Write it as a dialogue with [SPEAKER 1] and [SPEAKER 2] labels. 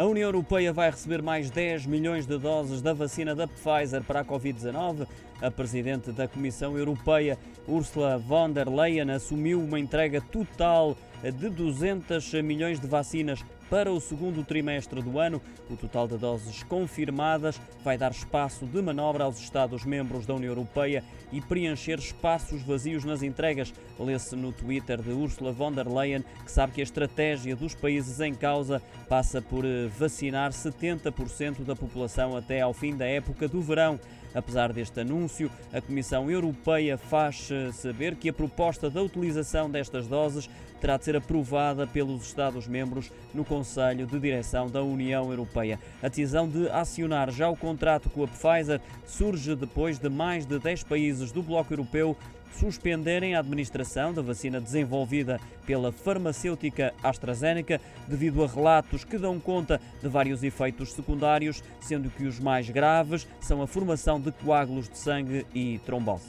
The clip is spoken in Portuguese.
[SPEAKER 1] A União Europeia vai receber mais 10 milhões de doses da vacina da Pfizer para a Covid-19. A presidente da Comissão Europeia, Ursula von der Leyen, assumiu uma entrega total de 200 milhões de vacinas para o segundo trimestre do ano. O total de doses confirmadas vai dar espaço de manobra aos Estados-membros da União Europeia e preencher espaços vazios nas entregas. Lê-se no Twitter de Ursula von der Leyen que sabe que a estratégia dos países em causa passa por eh, vacinar 70% da população até ao fim da época do verão. Apesar deste anúncio, a Comissão Europeia faz saber que a proposta da utilização destas doses terá de ser aprovada pelos Estados-membros no Conselho de Direção da União Europeia. A decisão de acionar já o contrato com a Pfizer surge depois de mais de 10 países do bloco europeu suspenderem a administração da vacina desenvolvida pela farmacêutica AstraZeneca devido a relatos que dão conta de vários efeitos secundários, sendo que os mais graves são a formação de coágulos de sangue e trombose.